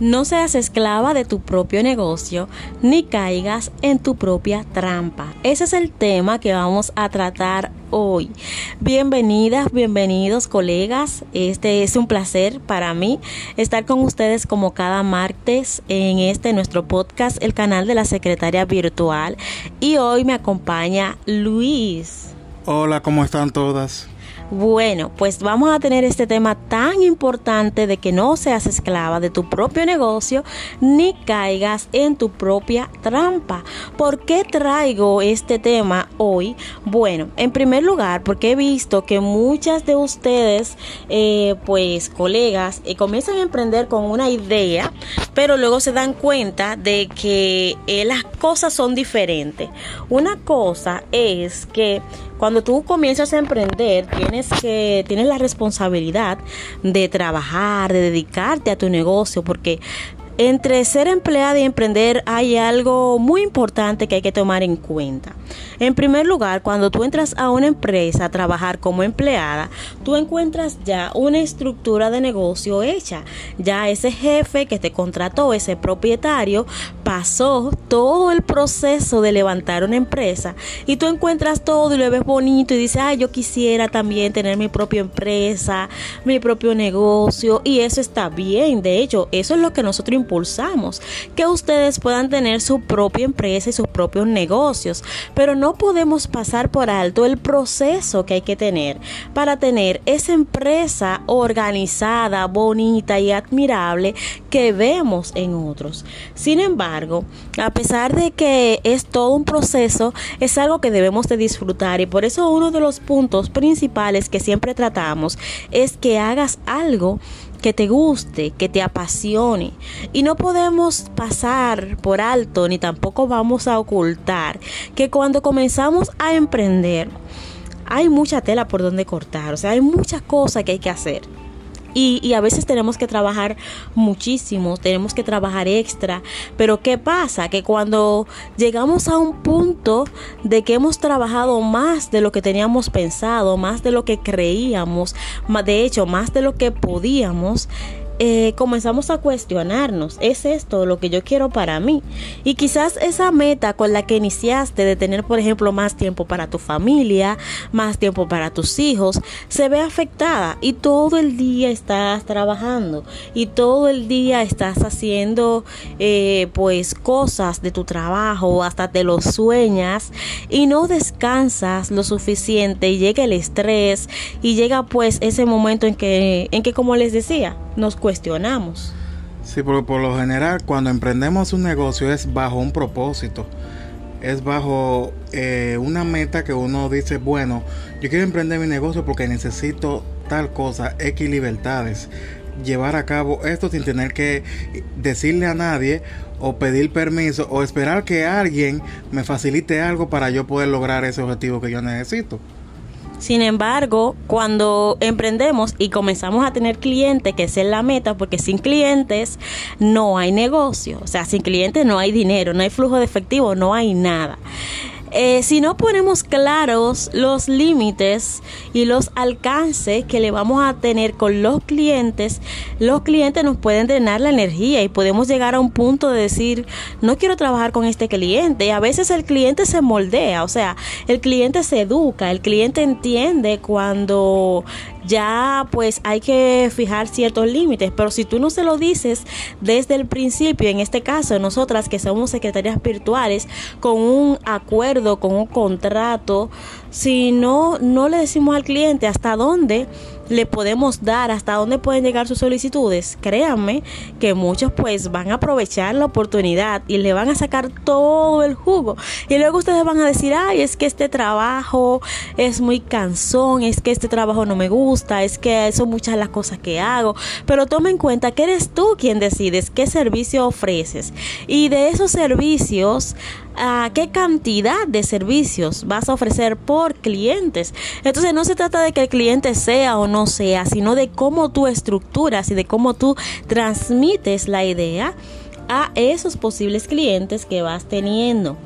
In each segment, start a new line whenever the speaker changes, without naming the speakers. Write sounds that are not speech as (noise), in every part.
No seas esclava de tu propio negocio ni caigas en tu propia trampa. Ese es el tema que vamos a tratar hoy. Bienvenidas, bienvenidos colegas. Este es un placer para mí estar con ustedes como cada martes en este nuestro podcast, el canal de la secretaria virtual. Y hoy me acompaña Luis.
Hola, ¿cómo están todas?
Bueno, pues vamos a tener este tema tan importante de que no seas esclava de tu propio negocio ni caigas en tu propia trampa. ¿Por qué traigo este tema hoy? Bueno, en primer lugar, porque he visto que muchas de ustedes, eh, pues colegas, eh, comienzan a emprender con una idea, pero luego se dan cuenta de que eh, las cosas son diferentes. Una cosa es que cuando tú comienzas a emprender, tienes que tienes la responsabilidad de trabajar, de dedicarte a tu negocio, porque entre ser empleada y emprender hay algo muy importante que hay que tomar en cuenta. En primer lugar, cuando tú entras a una empresa a trabajar como empleada, tú encuentras ya una estructura de negocio hecha. Ya ese jefe que te contrató, ese propietario, pasó todo el proceso de levantar una empresa y tú encuentras todo y lo ves bonito y dices, ay, yo quisiera también tener mi propia empresa, mi propio negocio y eso está bien. De hecho, eso es lo que nosotros que ustedes puedan tener su propia empresa y sus propios negocios, pero no podemos pasar por alto el proceso que hay que tener para tener esa empresa organizada, bonita y admirable que vemos en otros. Sin embargo, a pesar de que es todo un proceso, es algo que debemos de disfrutar y por eso uno de los puntos principales que siempre tratamos es que hagas algo que te guste, que te apasione. Y no podemos pasar por alto ni tampoco vamos a ocultar que cuando comenzamos a emprender hay mucha tela por donde cortar, o sea, hay muchas cosas que hay que hacer. Y, a veces tenemos que trabajar muchísimo, tenemos que trabajar extra, pero ¿qué pasa? Que cuando llegamos a un punto de que hemos trabajado más de lo que teníamos pensado, más de lo que creíamos, de hecho, más de lo que podíamos, eh, comenzamos a cuestionarnos, ¿es esto lo que yo quiero para mí? Y quizás esa meta con la que iniciaste de tener, por ejemplo, más tiempo para tu familia, más tiempo para tus hijos, se ve afectada y todo el día estás trabajando y todo el día estás haciendo eh, pues cosas de tu trabajo, hasta te lo sueñas y no descansas lo suficiente y llega el estrés y llega pues ese momento en que, en que como les decía, nos cuestionamos.
Sí, porque por lo general cuando emprendemos un negocio es bajo un propósito, es bajo eh, una meta que uno dice, bueno, yo quiero emprender mi negocio porque necesito tal cosa, X libertades, llevar a cabo esto sin tener que decirle a nadie o pedir permiso o esperar que alguien me facilite algo para yo poder lograr ese objetivo que yo necesito.
Sin embargo, cuando emprendemos y comenzamos a tener clientes, que es la meta, porque sin clientes no hay negocio, o sea, sin clientes no hay dinero, no hay flujo de efectivo, no hay nada. Eh, si no ponemos claros los límites y los alcances que le vamos a tener con los clientes, los clientes nos pueden drenar la energía y podemos llegar a un punto de decir, no quiero trabajar con este cliente. Y a veces el cliente se moldea, o sea, el cliente se educa, el cliente entiende cuando ya pues hay que fijar ciertos límites, pero si tú no se lo dices desde el principio, en este caso nosotras que somos secretarias virtuales, con un acuerdo, con un contrato, si no, no le decimos al cliente hasta dónde le podemos dar, hasta dónde pueden llegar sus solicitudes, créanme que muchos pues van a aprovechar la oportunidad y le van a sacar todo el jugo. Y luego ustedes van a decir, ay, es que este trabajo es muy cansón, es que este trabajo no me gusta, es que son muchas las cosas que hago. Pero toma en cuenta que eres tú quien decides qué servicio ofreces. Y de esos servicios, a qué cantidad de servicios vas a ofrecer por clientes. Entonces no se trata de que el cliente sea o no sea, sino de cómo tú estructuras y de cómo tú transmites la idea a esos posibles clientes que vas teniendo.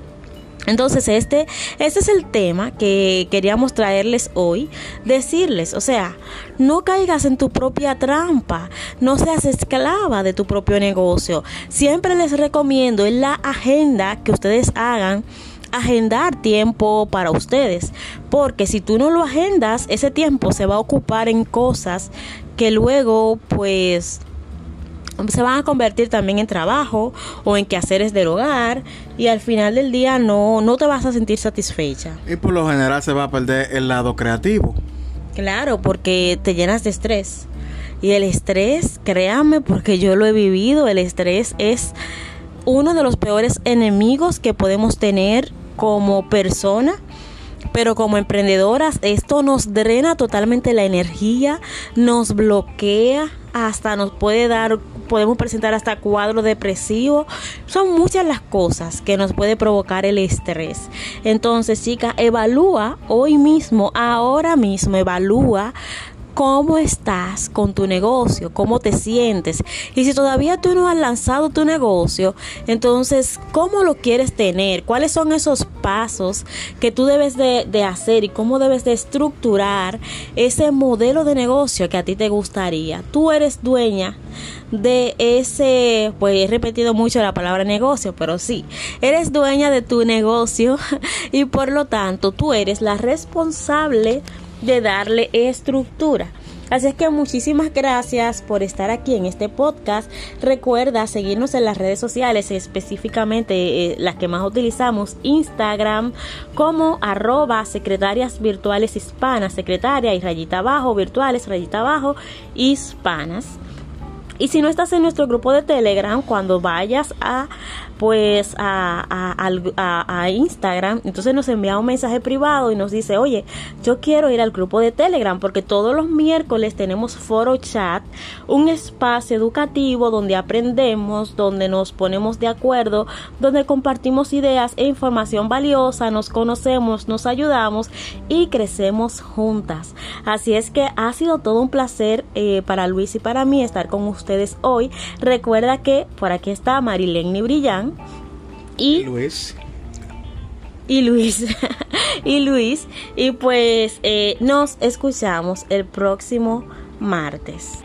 Entonces, este, este es el tema que queríamos traerles hoy, decirles, o sea, no caigas en tu propia trampa, no seas esclava de tu propio negocio. Siempre les recomiendo en la agenda que ustedes hagan agendar tiempo para ustedes, porque si tú no lo agendas, ese tiempo se va a ocupar en cosas que luego pues se van a convertir también en trabajo o en quehaceres del hogar y al final del día no, no te vas a sentir satisfecha.
Y por lo general se va a perder el lado creativo.
Claro, porque te llenas de estrés. Y el estrés, créame, porque yo lo he vivido, el estrés es uno de los peores enemigos que podemos tener como persona pero como emprendedoras esto nos drena totalmente la energía, nos bloquea, hasta nos puede dar, podemos presentar hasta cuadro depresivo. Son muchas las cosas que nos puede provocar el estrés. Entonces, chica, evalúa hoy mismo, ahora mismo, evalúa cómo estás con tu negocio, cómo te sientes. Y si todavía tú no has lanzado tu negocio, entonces, ¿cómo lo quieres tener? ¿Cuáles son esos pasos que tú debes de, hacer y cómo debes de estructurar ese modelo de negocio que a ti te gustaría? Tú eres dueña de ese, pues he repetido mucho la palabra negocio, pero sí, eres dueña de tu negocio (laughs) y por lo tanto tú eres la responsable de darle estructura. Así es que muchísimas gracias por estar aquí en este podcast. Recuerda seguirnos en las redes sociales, específicamente eh, las que más utilizamos, Instagram como arroba secretarias virtuales hispanas, secretaria y rayita abajo, virtuales, rayita abajo, hispanas. Y si no estás en nuestro grupo de Telegram, cuando vayas a pues a, a, Instagram, entonces nos envía un mensaje privado y nos dice, oye, yo quiero ir al grupo de Telegram porque todos los miércoles tenemos foro chat, un espacio educativo donde aprendemos, donde nos ponemos de acuerdo, donde compartimos ideas e información valiosa, nos conocemos, nos ayudamos y crecemos juntas. Así es que ha sido todo un placer eh, para Luis y para mí estar con ustedes hoy. Recuerda que por aquí está Marilene Brillán y
Luis.
Y Luis. (laughs) y Luis. Y pues eh, nos escuchamos el próximo martes.